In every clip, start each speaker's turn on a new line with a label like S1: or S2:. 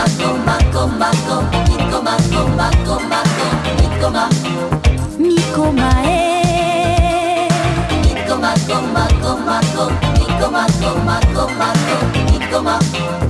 S1: マこまえマこまえマこまえ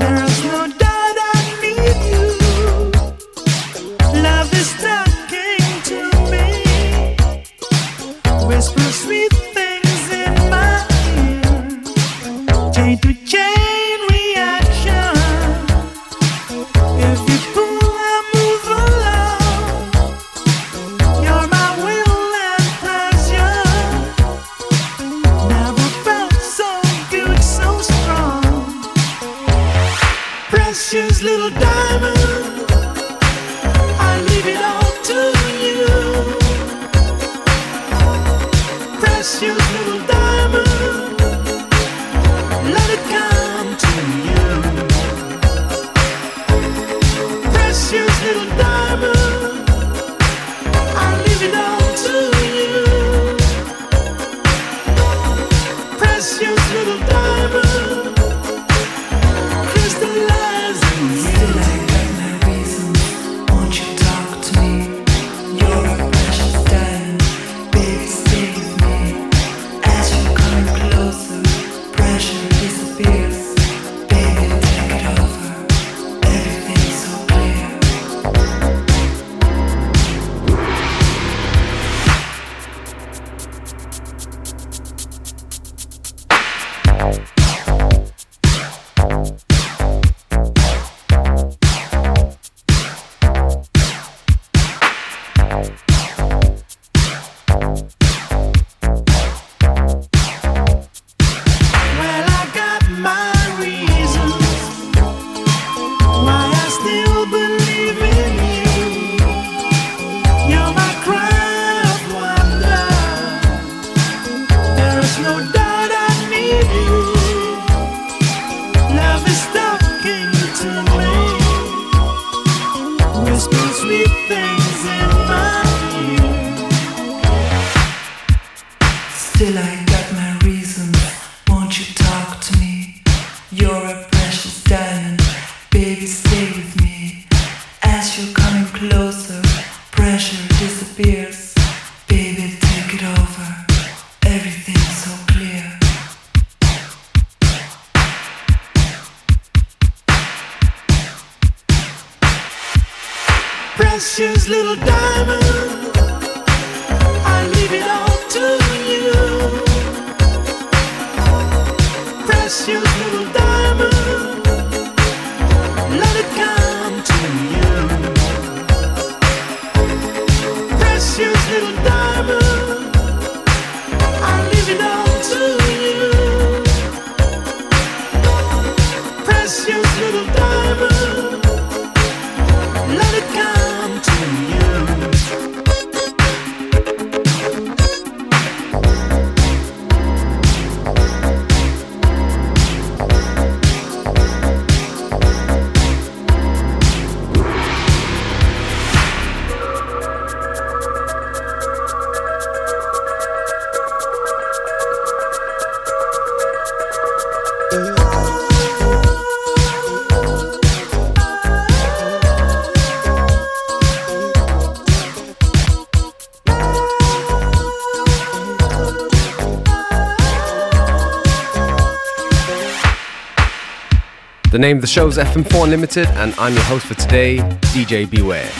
S2: The name of the show is FM4 Unlimited, and I'm your host for today, DJ Beware.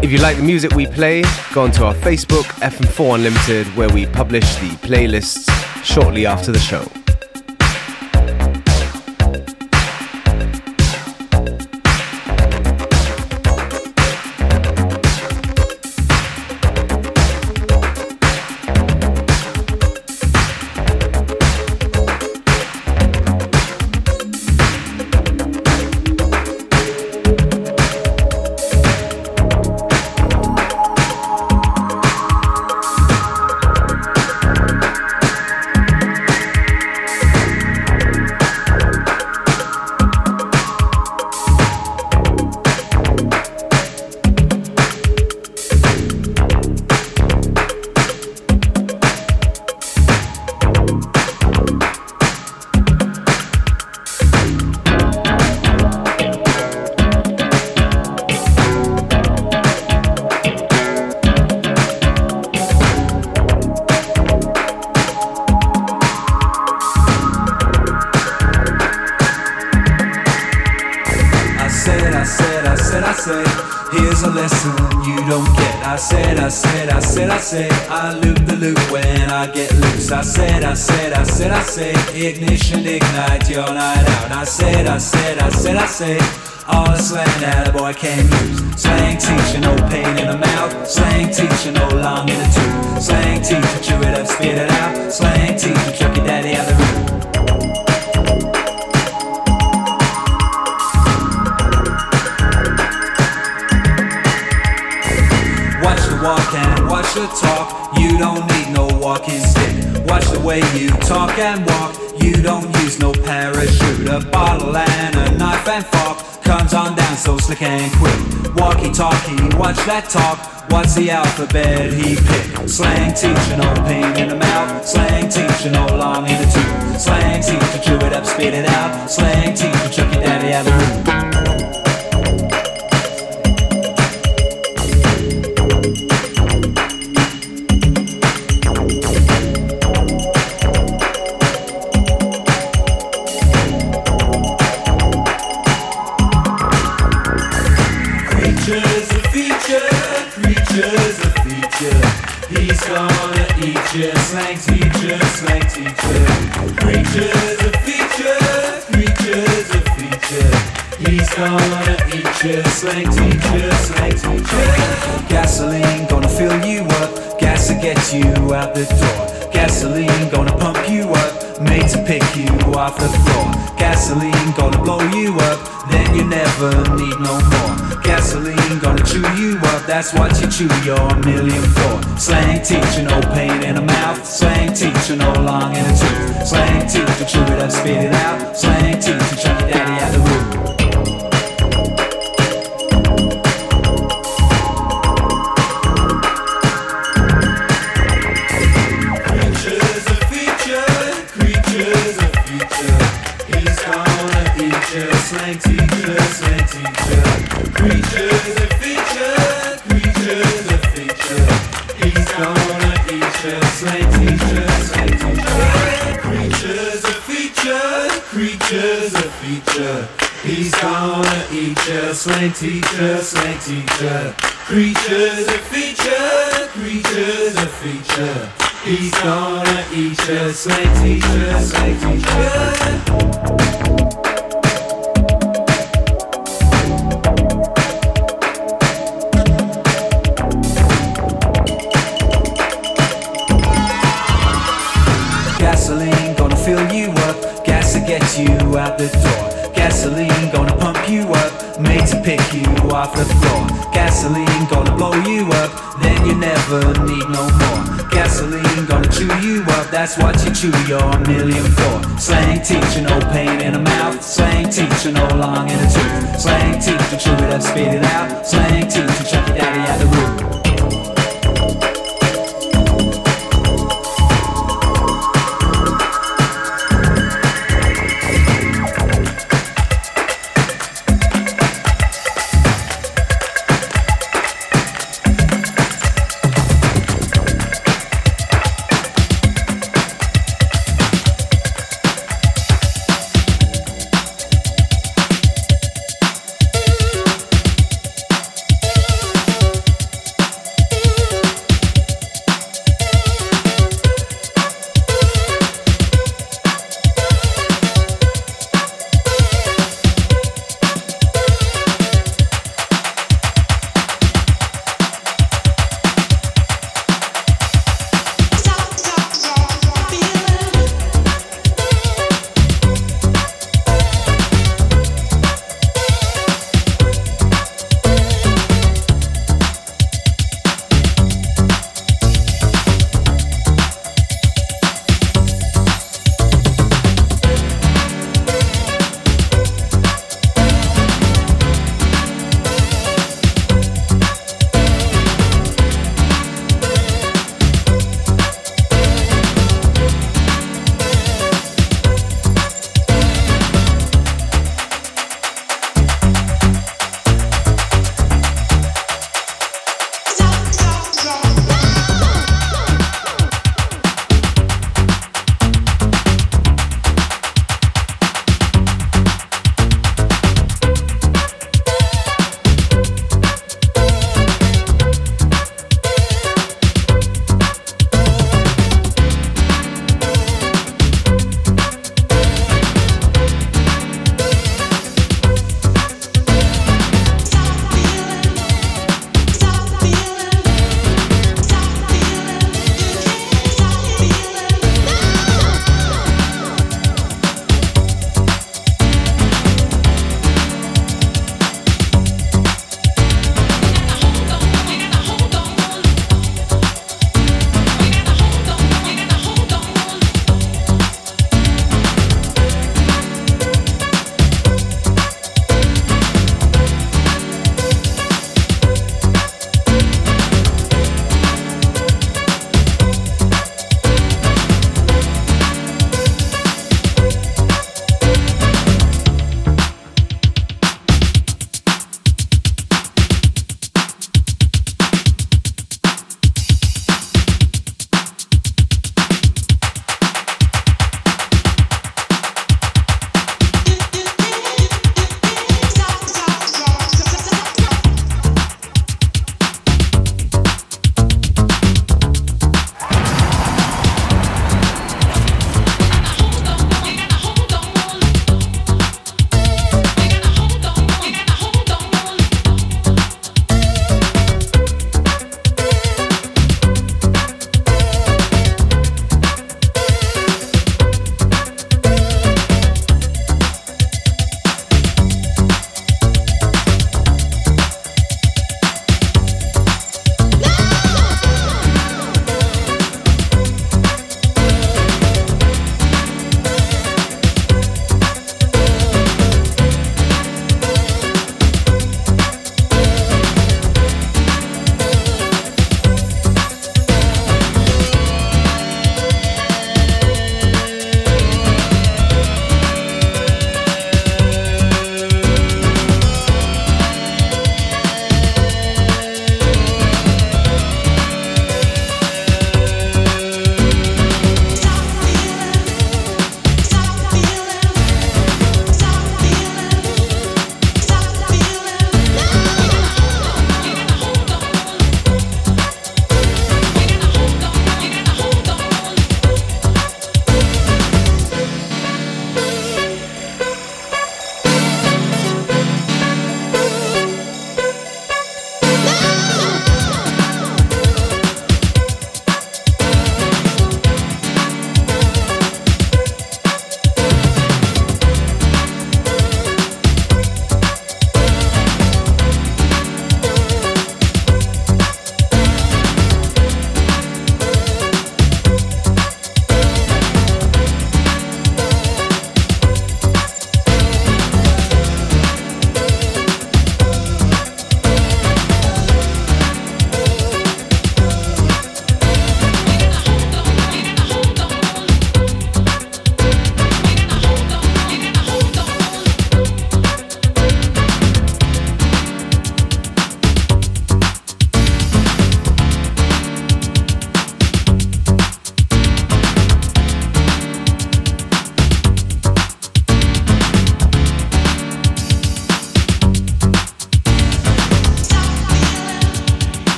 S2: If you like the music we play, go onto our Facebook, FM4 Unlimited, where we publish the playlists shortly after the show.
S3: Slang that a boy can use. Slang teacher, no pain in the mouth. Slang teacher, no long in the tooth. Slang teacher, chew it up, spit it out. Slang teacher, chuck your daddy out the room. Watch the walk and watch the talk. You don't need no walking stick. Watch the way you talk and walk. You don't use no parachute. A bottle and a knife and fork comes on down so slick and quick. Walkie talkie, watch that talk. What's the alphabet he picked? Slang teacher, no pain in the mouth. Slang teacher, no long in the tooth. Slang teacher, chew it up, spit it out. Slang teacher, chuck your daddy out the room. Out the door. Gasoline gonna pump you up, made to pick you off the floor. Gasoline gonna blow you up, then you never need no more. Gasoline gonna chew you up, that's what you chew your million for. Slang teacher, no pain in the mouth. Slang teacher, no long in the tooth. Slang teacher, chew it up, spit it out. Slang teacher, chuck your daddy out the room. Slang teacher, slang teacher. Creatures of feature,